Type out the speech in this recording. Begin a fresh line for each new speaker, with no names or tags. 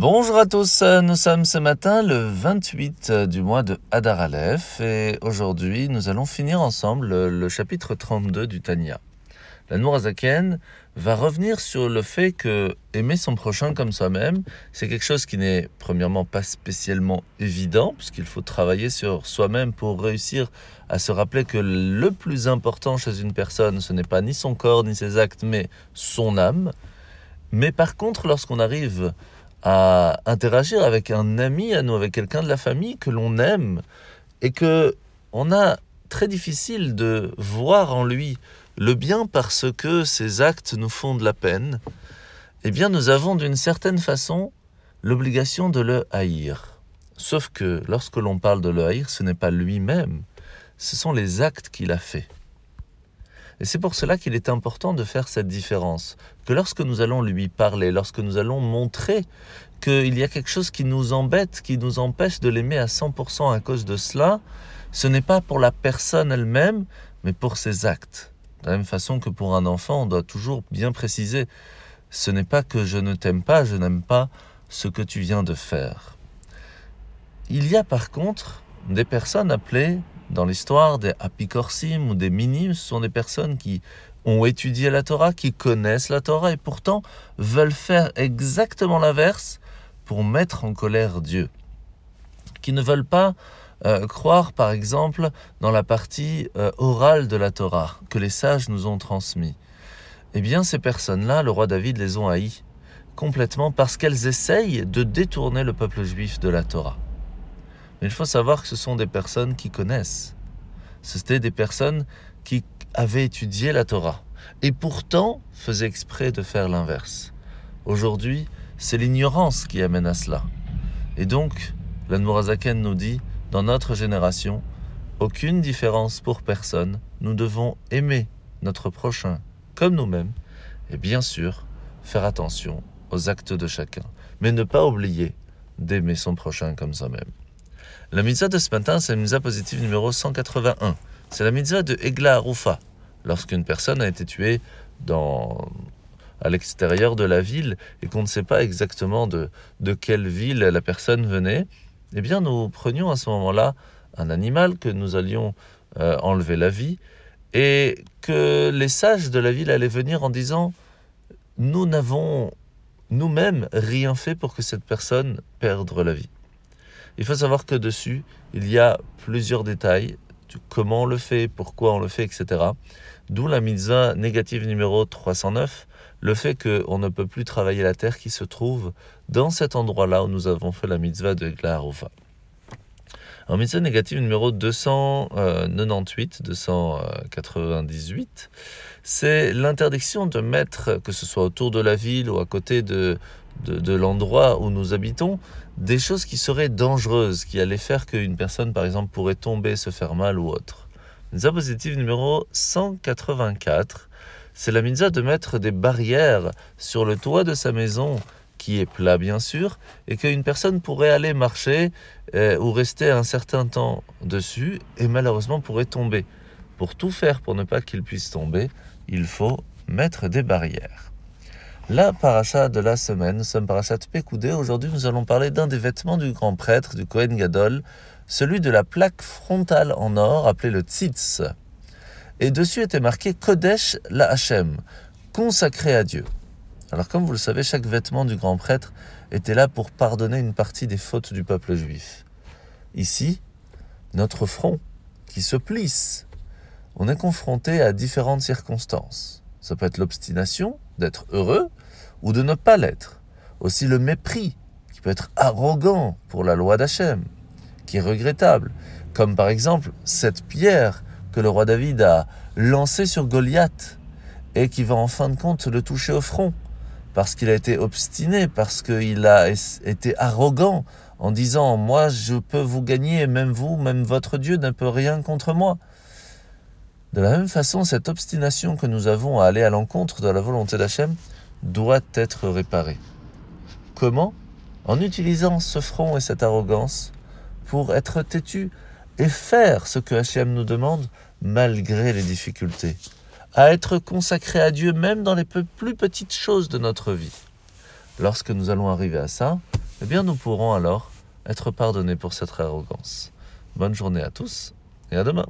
Bonjour à tous, nous sommes ce matin le 28 du mois de Hadar Aleph et aujourd'hui nous allons finir ensemble le chapitre 32 du Tanya. La Nourazaken va revenir sur le fait que aimer son prochain comme soi-même, c'est quelque chose qui n'est premièrement pas spécialement évident, puisqu'il faut travailler sur soi-même pour réussir à se rappeler que le plus important chez une personne, ce n'est pas ni son corps ni ses actes, mais son âme. Mais par contre, lorsqu'on arrive à interagir avec un ami à nous, avec quelqu'un de la famille que l'on aime et que on a très difficile de voir en lui le bien parce que ses actes nous font de la peine, eh bien nous avons d'une certaine façon l'obligation de le haïr. Sauf que lorsque l'on parle de le haïr, ce n'est pas lui-même, ce sont les actes qu'il a faits. Et c'est pour cela qu'il est important de faire cette différence. Que lorsque nous allons lui parler, lorsque nous allons montrer qu'il y a quelque chose qui nous embête, qui nous empêche de l'aimer à 100% à cause de cela, ce n'est pas pour la personne elle-même, mais pour ses actes. De la même façon que pour un enfant, on doit toujours bien préciser, ce n'est pas que je ne t'aime pas, je n'aime pas ce que tu viens de faire. Il y a par contre des personnes appelées dans l'histoire des apikorsim ou des minim, ce sont des personnes qui ont étudié la Torah, qui connaissent la Torah et pourtant veulent faire exactement l'inverse pour mettre en colère Dieu. Qui ne veulent pas euh, croire par exemple dans la partie euh, orale de la Torah que les sages nous ont transmis. Eh bien ces personnes-là, le roi David les ont haïs complètement parce qu'elles essayent de détourner le peuple juif de la Torah. Mais il faut savoir que ce sont des personnes qui connaissent. C'était des personnes qui avaient étudié la Torah et pourtant faisaient exprès de faire l'inverse. Aujourd'hui, c'est l'ignorance qui amène à cela. Et donc, l'Anmorazaken nous dit, dans notre génération, aucune différence pour personne, nous devons aimer notre prochain comme nous-mêmes et bien sûr faire attention aux actes de chacun, mais ne pas oublier d'aimer son prochain comme soi-même. La mitzvah de ce matin, c'est la mitzvah positive numéro 181. C'est la mitzvah de Egla Arufa. Lorsqu'une personne a été tuée à l'extérieur de la ville et qu'on ne sait pas exactement de, de quelle ville la personne venait, eh bien nous prenions à ce moment-là un animal que nous allions euh, enlever la vie et que les sages de la ville allaient venir en disant nous n'avons nous-mêmes rien fait pour que cette personne perde la vie. Il faut savoir que dessus, il y a plusieurs détails, comment on le fait, pourquoi on le fait, etc. D'où la mitzvah négative numéro 309, le fait qu'on ne peut plus travailler la terre qui se trouve dans cet endroit-là où nous avons fait la mitzvah de Glaharova. En mitzvah négative numéro 298, 298, c'est l'interdiction de mettre, que ce soit autour de la ville ou à côté de, l'endroit où nous habitons, des choses qui seraient dangereuses, qui allaient faire qu'une personne, par exemple, pourrait tomber, se faire mal ou autre. Mitzvah positive numéro 184, c'est la mitzvah de mettre des barrières sur le toit de sa maison, qui est plat bien sûr, et qu'une personne pourrait aller marcher euh, ou rester un certain temps dessus, et malheureusement pourrait tomber. Pour tout faire pour ne pas qu'il puisse tomber, il faut mettre des barrières. La paracha de la semaine, nous sommes parachat Pekoudé. Aujourd'hui, nous allons parler d'un des vêtements du grand prêtre, du Kohen Gadol, celui de la plaque frontale en or, appelée le tzitz. Et dessus était marqué Kodesh la Hachem, consacré à Dieu. Alors, comme vous le savez, chaque vêtement du grand prêtre était là pour pardonner une partie des fautes du peuple juif. Ici, notre front qui se plisse, on est confronté à différentes circonstances. Ça peut être l'obstination d'être heureux ou de ne pas l'être. Aussi le mépris, qui peut être arrogant pour la loi d'Hachem, qui est regrettable. Comme par exemple cette pierre que le roi David a lancée sur Goliath et qui va en fin de compte le toucher au front parce qu'il a été obstiné, parce qu'il a été arrogant en disant Moi je peux vous gagner, même vous, même votre Dieu ne peut rien contre moi. De la même façon, cette obstination que nous avons à aller à l'encontre de la volonté d'Hachem doit être réparée. Comment? En utilisant ce front et cette arrogance pour être têtu et faire ce que Hachem nous demande malgré les difficultés, à être consacré à Dieu même dans les plus petites choses de notre vie. Lorsque nous allons arriver à ça, eh bien nous pourrons alors être pardonnés pour cette arrogance. Bonne journée à tous et à demain.